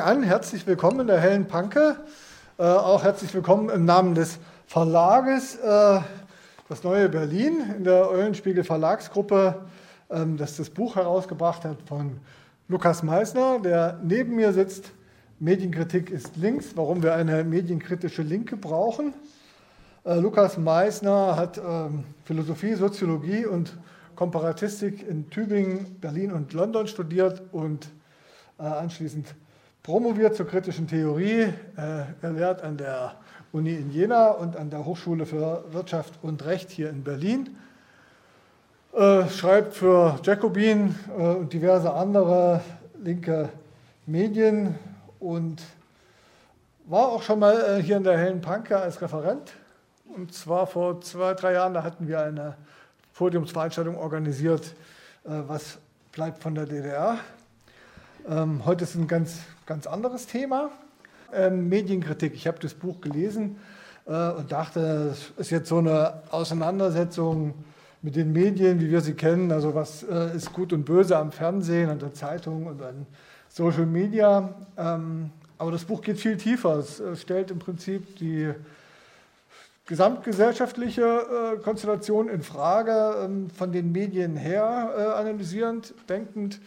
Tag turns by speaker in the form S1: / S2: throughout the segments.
S1: an. Herzlich willkommen in der Hellen Panke. Äh, auch herzlich willkommen im Namen des Verlages äh, Das Neue Berlin in der Eulenspiegel Verlagsgruppe, ähm, das das Buch herausgebracht hat von Lukas Meissner, der neben mir sitzt. Medienkritik ist links, warum wir eine medienkritische Linke brauchen. Äh, Lukas Meissner hat ähm, Philosophie, Soziologie und Komparatistik in Tübingen, Berlin und London studiert und äh, anschließend promoviert zur kritischen Theorie. Äh, er lehrt an der Uni in Jena und an der Hochschule für Wirtschaft und Recht hier in Berlin. Äh, schreibt für Jacobin und diverse andere linke Medien und war auch schon mal hier in der Hellen Panke als Referent. Und zwar vor zwei, drei Jahren, da hatten wir eine Podiumsveranstaltung organisiert, was bleibt von der DDR. Ähm, heute ist ein ganz, ganz anderes Thema. Ähm, Medienkritik. Ich habe das Buch gelesen äh, und dachte, es ist jetzt so eine Auseinandersetzung mit den Medien, wie wir sie kennen. Also was äh, ist gut und böse am Fernsehen, an der Zeitung und an Social Media. Ähm, aber das Buch geht viel tiefer. Es äh, stellt im Prinzip die gesamtgesellschaftliche äh, Konstellation in Frage, ähm, von den Medien her äh, analysierend, denkend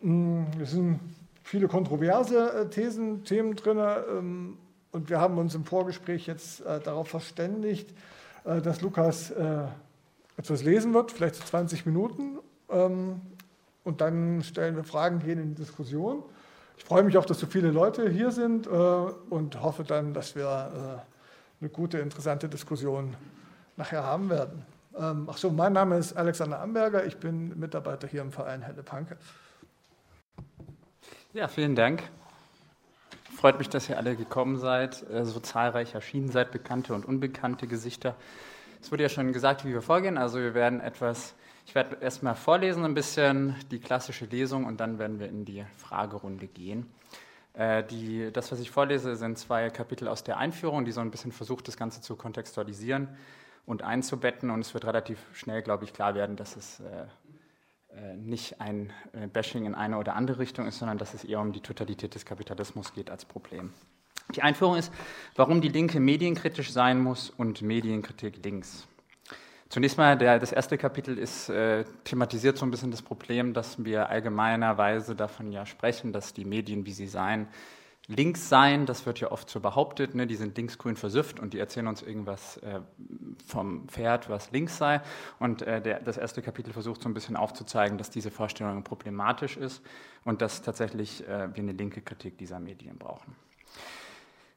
S1: es sind viele kontroverse äh, Thesen, Themen drin ähm, und wir haben uns im Vorgespräch jetzt äh, darauf verständigt, äh, dass Lukas etwas lesen wird, vielleicht 20 Minuten ähm, und dann stellen wir Fragen, gehen in die Diskussion. Ich freue mich auch, dass so viele Leute hier sind und hoffe dann, dass wir eine gute, interessante Diskussion nachher haben werden. Ähm, Achso, mein Name ist Alexander Amberger, ich bin Mitarbeiter hier im Verein Helle Panke.
S2: Ja, vielen Dank. Freut mich, dass ihr alle gekommen seid, äh, so zahlreich erschienen seid, bekannte und unbekannte Gesichter. Es wurde ja schon gesagt, wie wir vorgehen. Also wir werden etwas, ich werde erstmal vorlesen ein bisschen, die klassische Lesung und dann werden wir in die Fragerunde gehen. Äh, die, das, was ich vorlese, sind zwei Kapitel aus der Einführung, die so ein bisschen versucht, das Ganze zu kontextualisieren und einzubetten. Und es wird relativ schnell, glaube ich, klar werden, dass es äh, nicht ein äh, Bashing in eine oder andere Richtung ist, sondern dass es eher um die Totalität des Kapitalismus geht als Problem. Die Einführung ist, warum die Linke medienkritisch sein muss und Medienkritik links. Zunächst mal, der, das erste Kapitel ist, äh, thematisiert so ein bisschen das Problem, dass wir allgemeinerweise davon ja sprechen, dass die Medien, wie sie seien, links sein, das wird ja oft so behauptet, ne? die sind linksgrün versüfft und die erzählen uns irgendwas äh, vom Pferd, was links sei. Und äh, der, das erste Kapitel versucht so ein bisschen aufzuzeigen, dass diese Vorstellung problematisch ist und dass tatsächlich äh, wir eine linke Kritik dieser Medien brauchen.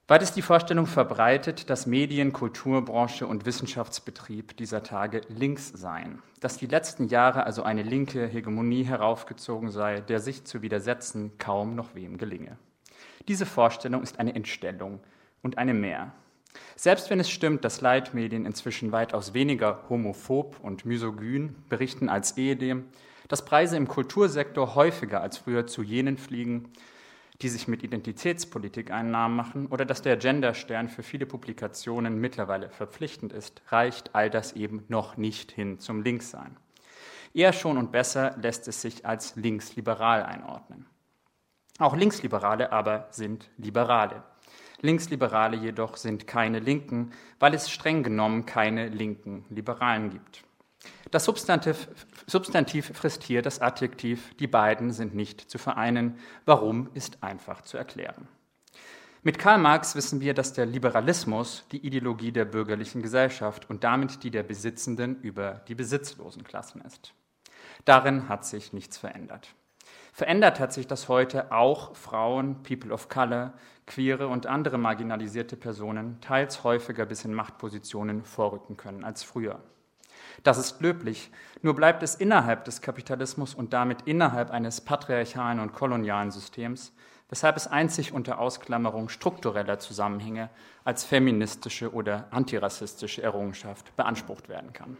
S2: Weit ist die Vorstellung verbreitet, dass Medien, Kulturbranche und Wissenschaftsbetrieb dieser Tage links seien, dass die letzten Jahre also eine linke Hegemonie heraufgezogen sei, der sich zu widersetzen kaum noch wem gelinge. Diese Vorstellung ist eine Entstellung und eine mehr. Selbst wenn es stimmt, dass Leitmedien inzwischen weitaus weniger homophob und misogyn berichten als ehedem, dass Preise im Kultursektor häufiger als früher zu jenen fliegen, die sich mit Identitätspolitik einen Namen machen, oder dass der Genderstern für viele Publikationen mittlerweile verpflichtend ist, reicht all das eben noch nicht hin zum Linkssein. Eher schon und besser lässt es sich als linksliberal einordnen. Auch Linksliberale aber sind Liberale. Linksliberale jedoch sind keine Linken, weil es streng genommen keine linken Liberalen gibt. Das Substantiv, Substantiv frisst hier das Adjektiv, die beiden sind nicht zu vereinen. Warum ist einfach zu erklären. Mit Karl Marx wissen wir, dass der Liberalismus die Ideologie der bürgerlichen Gesellschaft und damit die der Besitzenden über die besitzlosen Klassen ist. Darin hat sich nichts verändert. Verändert hat sich das heute auch Frauen, People of Color, queere und andere marginalisierte Personen teils häufiger bis in Machtpositionen vorrücken können als früher. Das ist löblich, nur bleibt es innerhalb des Kapitalismus und damit innerhalb eines patriarchalen und kolonialen Systems, weshalb es einzig unter Ausklammerung struktureller Zusammenhänge als feministische oder antirassistische Errungenschaft beansprucht werden kann.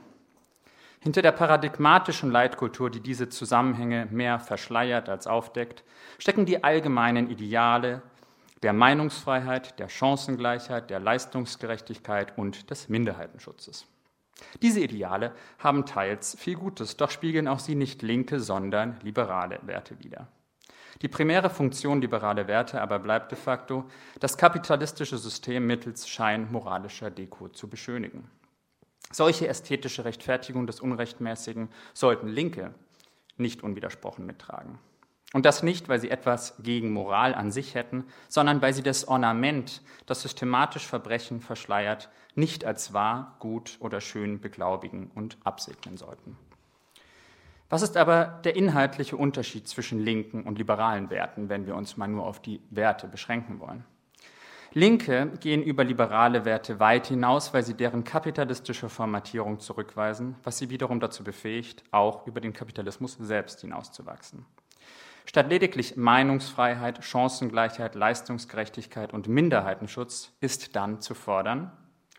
S2: Hinter der paradigmatischen Leitkultur, die diese Zusammenhänge mehr verschleiert als aufdeckt, stecken die allgemeinen Ideale der Meinungsfreiheit, der Chancengleichheit, der Leistungsgerechtigkeit und des Minderheitenschutzes. Diese Ideale haben teils viel Gutes, doch spiegeln auch sie nicht linke, sondern liberale Werte wider. Die primäre Funktion liberaler Werte aber bleibt de facto, das kapitalistische System mittels scheinmoralischer Deko zu beschönigen. Solche ästhetische Rechtfertigung des Unrechtmäßigen sollten Linke nicht unwidersprochen mittragen. Und das nicht, weil sie etwas gegen Moral an sich hätten, sondern weil sie das Ornament, das systematisch Verbrechen verschleiert, nicht als wahr, gut oder schön beglaubigen und absegnen sollten. Was ist aber der inhaltliche Unterschied zwischen linken und liberalen Werten, wenn wir uns mal nur auf die Werte beschränken wollen? Linke gehen über liberale Werte weit hinaus, weil sie deren kapitalistische Formatierung zurückweisen, was sie wiederum dazu befähigt, auch über den Kapitalismus selbst hinauszuwachsen. Statt lediglich Meinungsfreiheit, Chancengleichheit, Leistungsgerechtigkeit und Minderheitenschutz ist dann zu fordern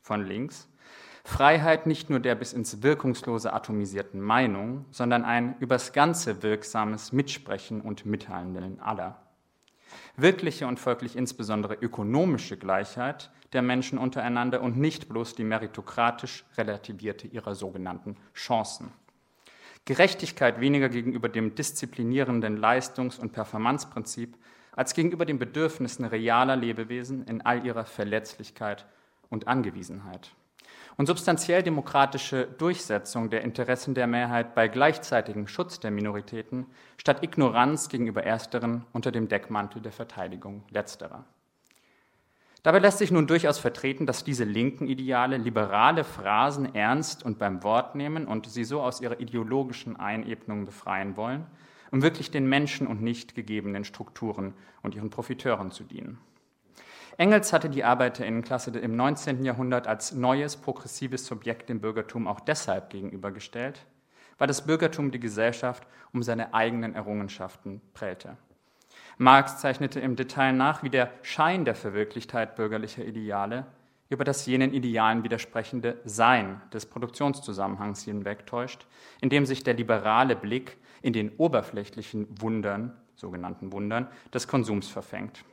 S2: von links Freiheit nicht nur der bis ins Wirkungslose atomisierten Meinung, sondern ein übers Ganze wirksames Mitsprechen und Mithandeln aller. Wirkliche und folglich insbesondere ökonomische Gleichheit der Menschen untereinander und nicht bloß die meritokratisch relativierte ihrer sogenannten Chancen. Gerechtigkeit weniger gegenüber dem disziplinierenden Leistungs- und Performanzprinzip als gegenüber den Bedürfnissen realer Lebewesen in all ihrer Verletzlichkeit und Angewiesenheit. Und substanziell demokratische Durchsetzung der Interessen der Mehrheit bei gleichzeitigem Schutz der Minoritäten statt Ignoranz gegenüber ersteren unter dem Deckmantel der Verteidigung letzterer. Dabei lässt sich nun durchaus vertreten, dass diese linken Ideale liberale Phrasen ernst und beim Wort nehmen und sie so aus ihrer ideologischen Einebnung befreien wollen, um wirklich den Menschen und nicht gegebenen Strukturen und ihren Profiteuren zu dienen. Engels hatte die Arbeiterinnenklasse im 19. Jahrhundert als neues progressives Subjekt dem Bürgertum auch deshalb gegenübergestellt, weil das Bürgertum die Gesellschaft um seine eigenen Errungenschaften prellte. Marx zeichnete im Detail nach, wie der Schein der Verwirklichkeit bürgerlicher Ideale über das jenen Idealen widersprechende Sein des Produktionszusammenhangs hinwegtäuscht, indem sich der liberale Blick in den oberflächlichen Wundern, sogenannten Wundern, des Konsums verfängt.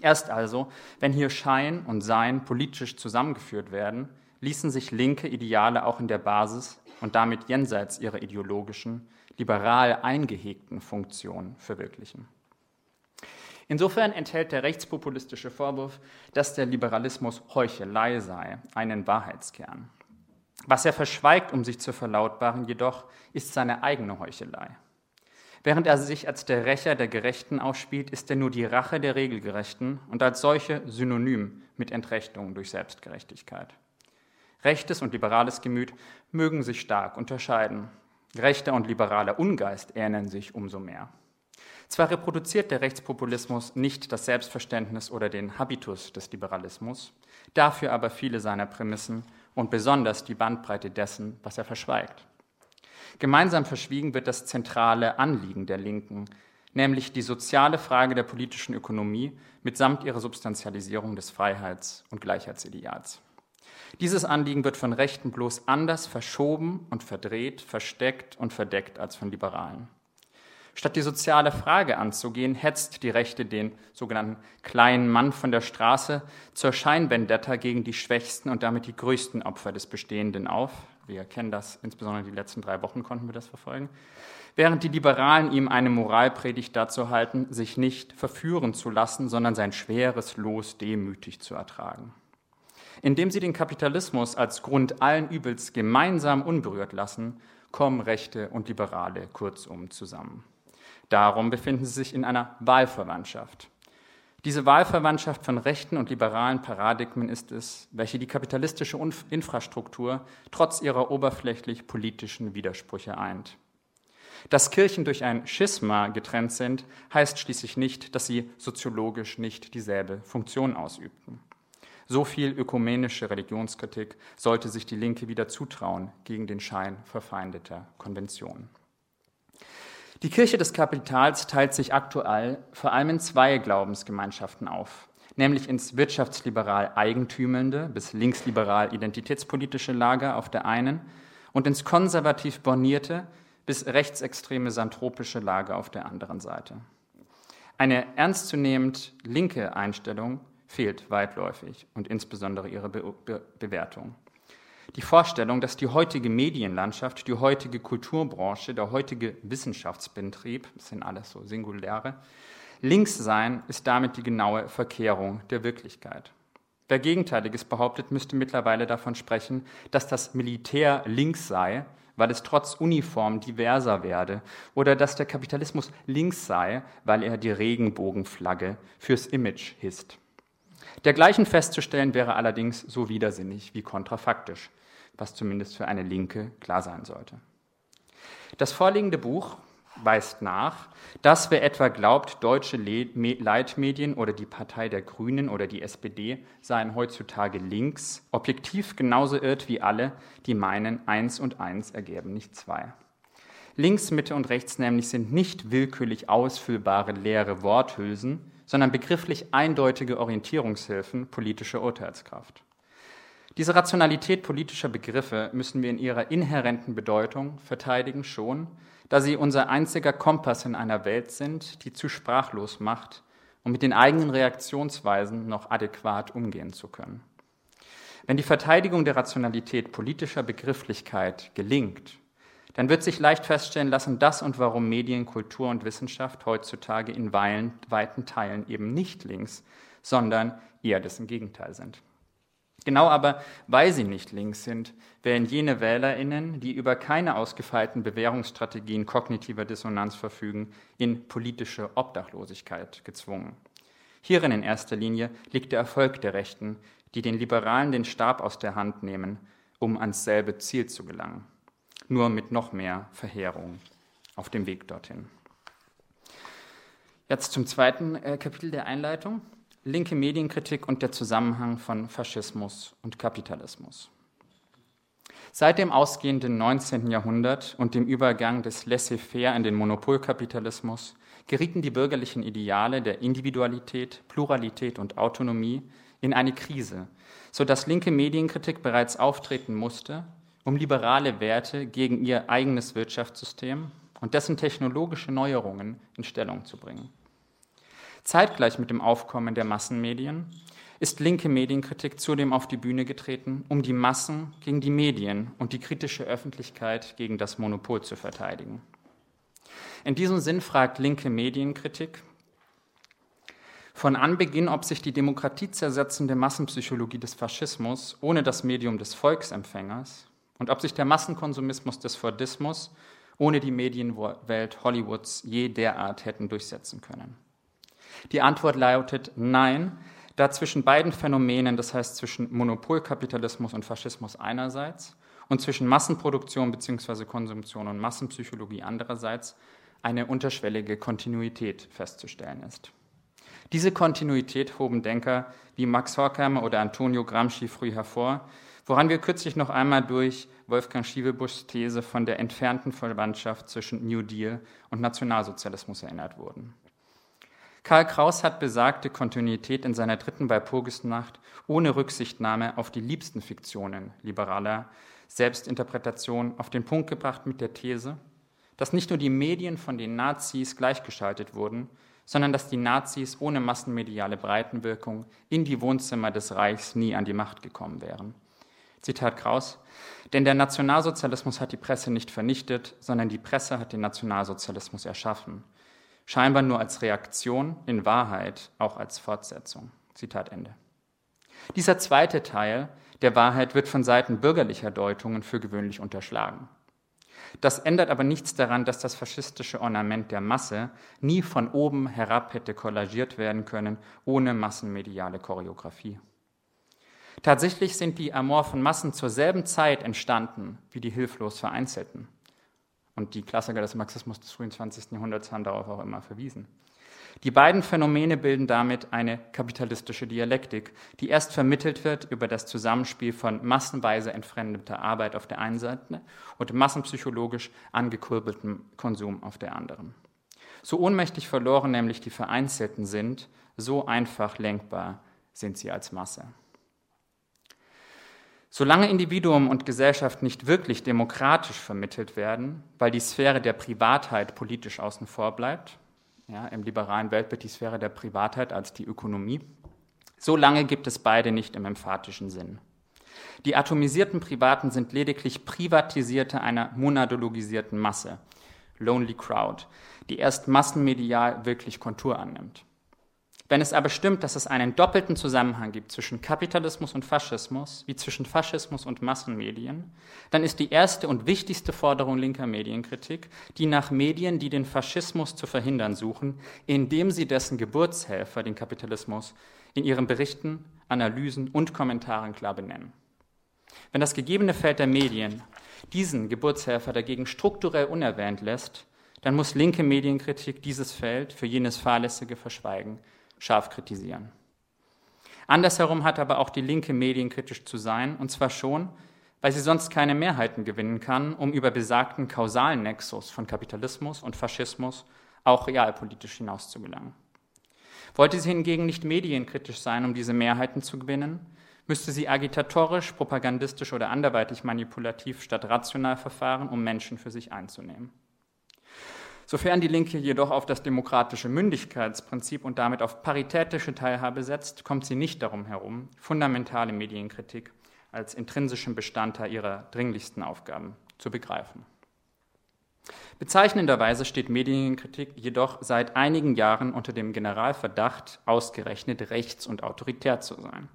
S2: Erst also, wenn hier Schein und Sein politisch zusammengeführt werden, ließen sich linke Ideale auch in der Basis und damit jenseits ihrer ideologischen, liberal eingehegten Funktion verwirklichen. Insofern enthält der rechtspopulistische Vorwurf, dass der Liberalismus Heuchelei sei, einen Wahrheitskern. Was er verschweigt, um sich zu verlautbaren, jedoch, ist seine eigene Heuchelei. Während er sich als der Rächer der Gerechten ausspielt, ist er nur die Rache der Regelgerechten und als solche synonym mit Entrechtung durch Selbstgerechtigkeit. Rechtes und liberales Gemüt mögen sich stark unterscheiden. Rechter und liberaler Ungeist ähneln sich umso mehr. Zwar reproduziert der Rechtspopulismus nicht das Selbstverständnis oder den Habitus des Liberalismus, dafür aber viele seiner Prämissen und besonders die Bandbreite dessen, was er verschweigt. Gemeinsam verschwiegen wird das zentrale Anliegen der Linken, nämlich die soziale Frage der politischen Ökonomie mitsamt ihrer Substantialisierung des Freiheits- und Gleichheitsideals. Dieses Anliegen wird von Rechten bloß anders verschoben und verdreht, versteckt und verdeckt als von Liberalen. Statt die soziale Frage anzugehen, hetzt die Rechte den sogenannten kleinen Mann von der Straße zur Scheinvendetta gegen die schwächsten und damit die größten Opfer des Bestehenden auf. Wir kennen das, insbesondere die letzten drei Wochen konnten wir das verfolgen. Während die Liberalen ihm eine Moralpredigt dazu halten, sich nicht verführen zu lassen, sondern sein schweres Los demütig zu ertragen. Indem sie den Kapitalismus als Grund allen Übels gemeinsam unberührt lassen, kommen Rechte und Liberale kurzum zusammen. Darum befinden sie sich in einer Wahlverwandtschaft. Diese Wahlverwandtschaft von rechten und liberalen Paradigmen ist es, welche die kapitalistische Infrastruktur trotz ihrer oberflächlich politischen Widersprüche eint. Dass Kirchen durch ein Schisma getrennt sind, heißt schließlich nicht, dass sie soziologisch nicht dieselbe Funktion ausübten. So viel ökumenische Religionskritik sollte sich die Linke wieder zutrauen gegen den Schein verfeindeter Konventionen. Die Kirche des Kapitals teilt sich aktuell vor allem in zwei Glaubensgemeinschaften auf, nämlich ins wirtschaftsliberal eigentümelnde bis linksliberal identitätspolitische Lager auf der einen und ins konservativ bornierte bis rechtsextreme santropische Lager auf der anderen Seite. Eine ernstzunehmend linke Einstellung fehlt weitläufig und insbesondere ihre Be Be Bewertung. Die Vorstellung, dass die heutige Medienlandschaft, die heutige Kulturbranche, der heutige Wissenschaftsbetrieb, das sind alles so Singuläre, links sein, ist damit die genaue Verkehrung der Wirklichkeit. Wer Gegenteiliges behauptet, müsste mittlerweile davon sprechen, dass das Militär links sei, weil es trotz Uniform diverser werde, oder dass der Kapitalismus links sei, weil er die Regenbogenflagge fürs Image hisst. Dergleichen festzustellen wäre allerdings so widersinnig wie kontrafaktisch, was zumindest für eine Linke klar sein sollte. Das vorliegende Buch weist nach, dass wer etwa glaubt, deutsche Leitmedien oder die Partei der Grünen oder die SPD seien heutzutage links, objektiv genauso irrt wie alle, die meinen, eins und eins ergeben nicht zwei. Links, Mitte und rechts nämlich sind nicht willkürlich ausfüllbare leere Worthülsen, sondern begrifflich eindeutige Orientierungshilfen politischer Urteilskraft. Diese Rationalität politischer Begriffe müssen wir in ihrer inhärenten Bedeutung verteidigen schon, da sie unser einziger Kompass in einer Welt sind, die zu sprachlos macht, um mit den eigenen Reaktionsweisen noch adäquat umgehen zu können. Wenn die Verteidigung der Rationalität politischer Begrifflichkeit gelingt, dann wird sich leicht feststellen lassen, dass und warum Medien, Kultur und Wissenschaft heutzutage in weiten Teilen eben nicht links, sondern eher dessen Gegenteil sind. Genau aber, weil sie nicht links sind, werden jene Wählerinnen, die über keine ausgefeilten Bewährungsstrategien kognitiver Dissonanz verfügen, in politische Obdachlosigkeit gezwungen. Hierin in erster Linie liegt der Erfolg der Rechten, die den Liberalen den Stab aus der Hand nehmen, um ans selbe Ziel zu gelangen nur mit noch mehr Verheerung auf dem Weg dorthin. Jetzt zum zweiten äh, Kapitel der Einleitung. Linke Medienkritik und der Zusammenhang von Faschismus und Kapitalismus. Seit dem ausgehenden 19. Jahrhundert und dem Übergang des Laissez-faire in den Monopolkapitalismus gerieten die bürgerlichen Ideale der Individualität, Pluralität und Autonomie in eine Krise, sodass linke Medienkritik bereits auftreten musste um liberale Werte gegen ihr eigenes Wirtschaftssystem und dessen technologische Neuerungen in Stellung zu bringen. Zeitgleich mit dem Aufkommen der Massenmedien ist linke Medienkritik zudem auf die Bühne getreten, um die Massen gegen die Medien und die kritische Öffentlichkeit gegen das Monopol zu verteidigen. In diesem Sinn fragt linke Medienkritik von Anbeginn, ob sich die demokratiezersetzende Massenpsychologie des Faschismus ohne das Medium des Volksempfängers und ob sich der Massenkonsumismus des Fordismus ohne die Medienwelt Hollywoods je derart hätten durchsetzen können. Die Antwort lautet Nein, da zwischen beiden Phänomenen, das heißt zwischen Monopolkapitalismus und Faschismus einerseits und zwischen Massenproduktion bzw. Konsumtion und Massenpsychologie andererseits, eine unterschwellige Kontinuität festzustellen ist. Diese Kontinuität hoben Denker wie Max Horkheimer oder Antonio Gramsci früh hervor, Woran wir kürzlich noch einmal durch Wolfgang Schiebebuschs These von der entfernten Verwandtschaft zwischen New Deal und Nationalsozialismus erinnert wurden. Karl Kraus hat besagte Kontinuität in seiner dritten Walpurgisnacht ohne Rücksichtnahme auf die liebsten Fiktionen liberaler Selbstinterpretation auf den Punkt gebracht mit der These, dass nicht nur die Medien von den Nazis gleichgeschaltet wurden, sondern dass die Nazis ohne massenmediale Breitenwirkung in die Wohnzimmer des Reichs nie an die Macht gekommen wären. Zitat Kraus, denn der Nationalsozialismus hat die Presse nicht vernichtet, sondern die Presse hat den Nationalsozialismus erschaffen. Scheinbar nur als Reaktion, in Wahrheit auch als Fortsetzung. Zitat Ende. Dieser zweite Teil der Wahrheit wird von Seiten bürgerlicher Deutungen für gewöhnlich unterschlagen. Das ändert aber nichts daran, dass das faschistische Ornament der Masse nie von oben herab hätte kollagiert werden können, ohne massenmediale Choreografie. Tatsächlich sind die amorphen Massen zur selben Zeit entstanden wie die hilflos Vereinzelten. Und die Klassiker des Marxismus des frühen 20. Jahrhunderts haben darauf auch immer verwiesen. Die beiden Phänomene bilden damit eine kapitalistische Dialektik, die erst vermittelt wird über das Zusammenspiel von massenweise entfremdeter Arbeit auf der einen Seite und massenpsychologisch angekurbeltem Konsum auf der anderen. So ohnmächtig verloren nämlich die Vereinzelten sind, so einfach lenkbar sind sie als Masse. Solange Individuum und Gesellschaft nicht wirklich demokratisch vermittelt werden, weil die Sphäre der Privatheit politisch außen vor bleibt, ja, im liberalen Weltbild die Sphäre der Privatheit als die Ökonomie, solange gibt es beide nicht im emphatischen Sinn. Die atomisierten Privaten sind lediglich Privatisierte einer monadologisierten Masse, Lonely Crowd, die erst massenmedial wirklich Kontur annimmt. Wenn es aber stimmt, dass es einen doppelten Zusammenhang gibt zwischen Kapitalismus und Faschismus, wie zwischen Faschismus und Massenmedien, dann ist die erste und wichtigste Forderung linker Medienkritik die nach Medien, die den Faschismus zu verhindern suchen, indem sie dessen Geburtshelfer, den Kapitalismus, in ihren Berichten, Analysen und Kommentaren klar benennen. Wenn das gegebene Feld der Medien diesen Geburtshelfer dagegen strukturell unerwähnt lässt, dann muss linke Medienkritik dieses Feld für jenes Fahrlässige verschweigen, scharf kritisieren. Andersherum hat aber auch die Linke medienkritisch zu sein, und zwar schon, weil sie sonst keine Mehrheiten gewinnen kann, um über besagten kausalen Nexus von Kapitalismus und Faschismus auch realpolitisch hinauszugelangen. Wollte sie hingegen nicht medienkritisch sein, um diese Mehrheiten zu gewinnen, müsste sie agitatorisch, propagandistisch oder anderweitig manipulativ statt rational verfahren, um Menschen für sich einzunehmen. Sofern die Linke jedoch auf das demokratische Mündigkeitsprinzip und damit auf paritätische Teilhabe setzt, kommt sie nicht darum herum, fundamentale Medienkritik als intrinsischen Bestandteil ihrer dringlichsten Aufgaben zu begreifen. Bezeichnenderweise steht Medienkritik jedoch seit einigen Jahren unter dem Generalverdacht, ausgerechnet rechts- und autoritär zu sein.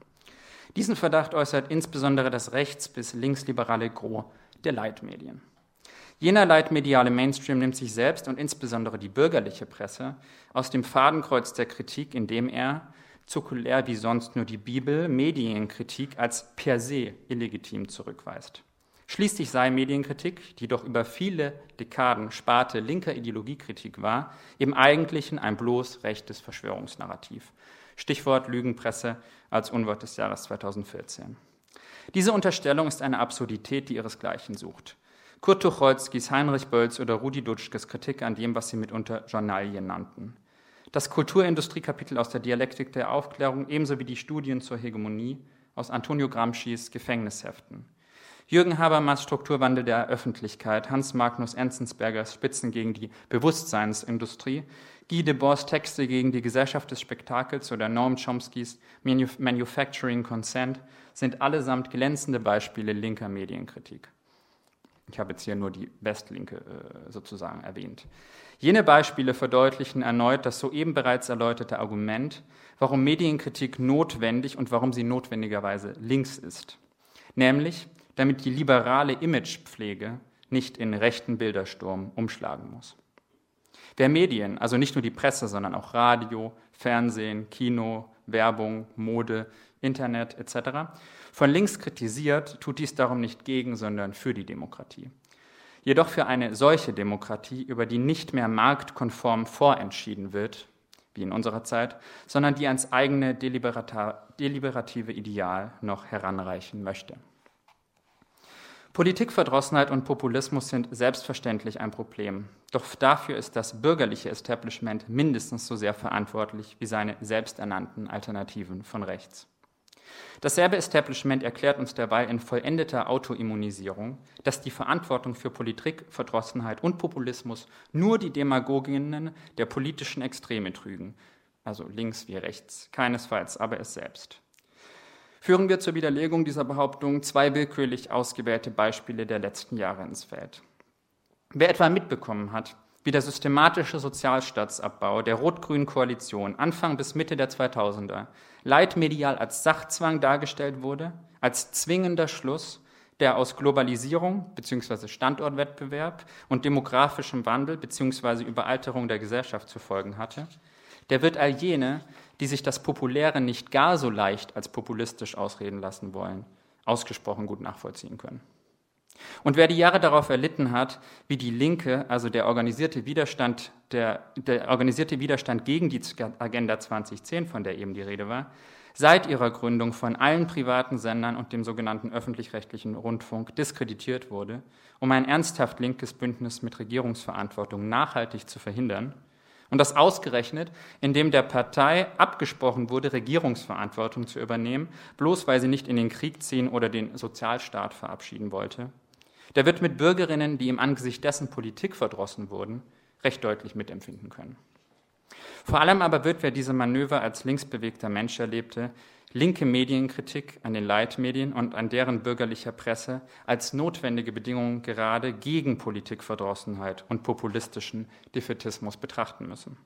S2: Diesen Verdacht äußert insbesondere das rechts- bis linksliberale Gros der Leitmedien. Jener leitmediale Mainstream nimmt sich selbst und insbesondere die bürgerliche Presse aus dem Fadenkreuz der Kritik, indem er, zirkulär wie sonst nur die Bibel, Medienkritik als per se illegitim zurückweist. Schließlich sei Medienkritik, die doch über viele Dekaden Sparte linker Ideologiekritik war, im Eigentlichen ein bloß rechtes Verschwörungsnarrativ. Stichwort Lügenpresse als Unwort des Jahres 2014. Diese Unterstellung ist eine Absurdität, die ihresgleichen sucht. Kurt Tucholskis, Heinrich Bölz oder Rudi Dutschkes Kritik an dem, was sie mitunter Journalien nannten. Das Kulturindustriekapitel aus der Dialektik der Aufklärung ebenso wie die Studien zur Hegemonie aus Antonio Gramscis Gefängnisheften. Jürgen Habermas Strukturwandel der Öffentlichkeit, Hans Magnus Enzensbergers Spitzen gegen die Bewusstseinsindustrie, Guy Debord's Texte gegen die Gesellschaft des Spektakels oder Noam Chomskys Manufacturing Consent sind allesamt glänzende Beispiele linker Medienkritik. Ich habe jetzt hier nur die Westlinke äh, sozusagen erwähnt. Jene Beispiele verdeutlichen erneut das soeben bereits erläuterte Argument, warum Medienkritik notwendig und warum sie notwendigerweise links ist. Nämlich, damit die liberale Imagepflege nicht in rechten Bildersturm umschlagen muss. Wer Medien, also nicht nur die Presse, sondern auch Radio, Fernsehen, Kino, Werbung, Mode, Internet etc., von links kritisiert, tut dies darum nicht gegen, sondern für die Demokratie. Jedoch für eine solche Demokratie, über die nicht mehr marktkonform vorentschieden wird, wie in unserer Zeit, sondern die ans eigene deliberative Ideal noch heranreichen möchte. Politikverdrossenheit und Populismus sind selbstverständlich ein Problem. Doch dafür ist das bürgerliche Establishment mindestens so sehr verantwortlich wie seine selbsternannten Alternativen von rechts. Dasselbe Establishment erklärt uns dabei in vollendeter Autoimmunisierung, dass die Verantwortung für Politikverdrossenheit und Populismus nur die Demagoginnen der politischen Extreme trügen, also links wie rechts, keinesfalls aber es selbst. Führen wir zur Widerlegung dieser Behauptung zwei willkürlich ausgewählte Beispiele der letzten Jahre ins Feld. Wer etwa mitbekommen hat, wie der systematische Sozialstaatsabbau der rot-grünen Koalition Anfang bis Mitte der 2000er leitmedial als Sachzwang dargestellt wurde, als zwingender Schluss, der aus Globalisierung bzw. Standortwettbewerb und demografischem Wandel bzw. Überalterung der Gesellschaft zu folgen hatte, der wird all jene, die sich das Populäre nicht gar so leicht als populistisch ausreden lassen wollen, ausgesprochen gut nachvollziehen können. Und wer die Jahre darauf erlitten hat, wie die Linke, also der organisierte Widerstand, der, der organisierte Widerstand gegen die Agenda 2010, von der eben die Rede war, seit ihrer Gründung von allen privaten Sendern und dem sogenannten öffentlich-rechtlichen Rundfunk diskreditiert wurde, um ein ernsthaft linkes Bündnis mit Regierungsverantwortung nachhaltig zu verhindern, und das ausgerechnet, indem der Partei abgesprochen wurde, Regierungsverantwortung zu übernehmen, bloß weil sie nicht in den Krieg ziehen oder den Sozialstaat verabschieden wollte, der wird mit Bürgerinnen, die im Angesicht dessen Politik verdrossen wurden, recht deutlich mitempfinden können. Vor allem aber wird, wer diese Manöver als linksbewegter Mensch erlebte, linke Medienkritik an den Leitmedien und an deren bürgerlicher Presse als notwendige Bedingung gerade gegen Politikverdrossenheit und populistischen Defetismus betrachten müssen.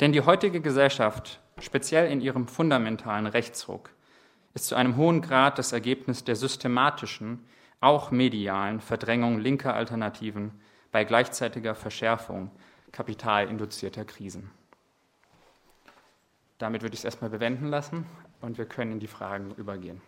S2: Denn die heutige Gesellschaft, speziell in ihrem fundamentalen Rechtsruck, ist zu einem hohen Grad das Ergebnis der systematischen, auch medialen Verdrängung linker Alternativen bei gleichzeitiger Verschärfung kapitalinduzierter Krisen. Damit würde ich es erstmal bewenden lassen und wir können in die Fragen übergehen.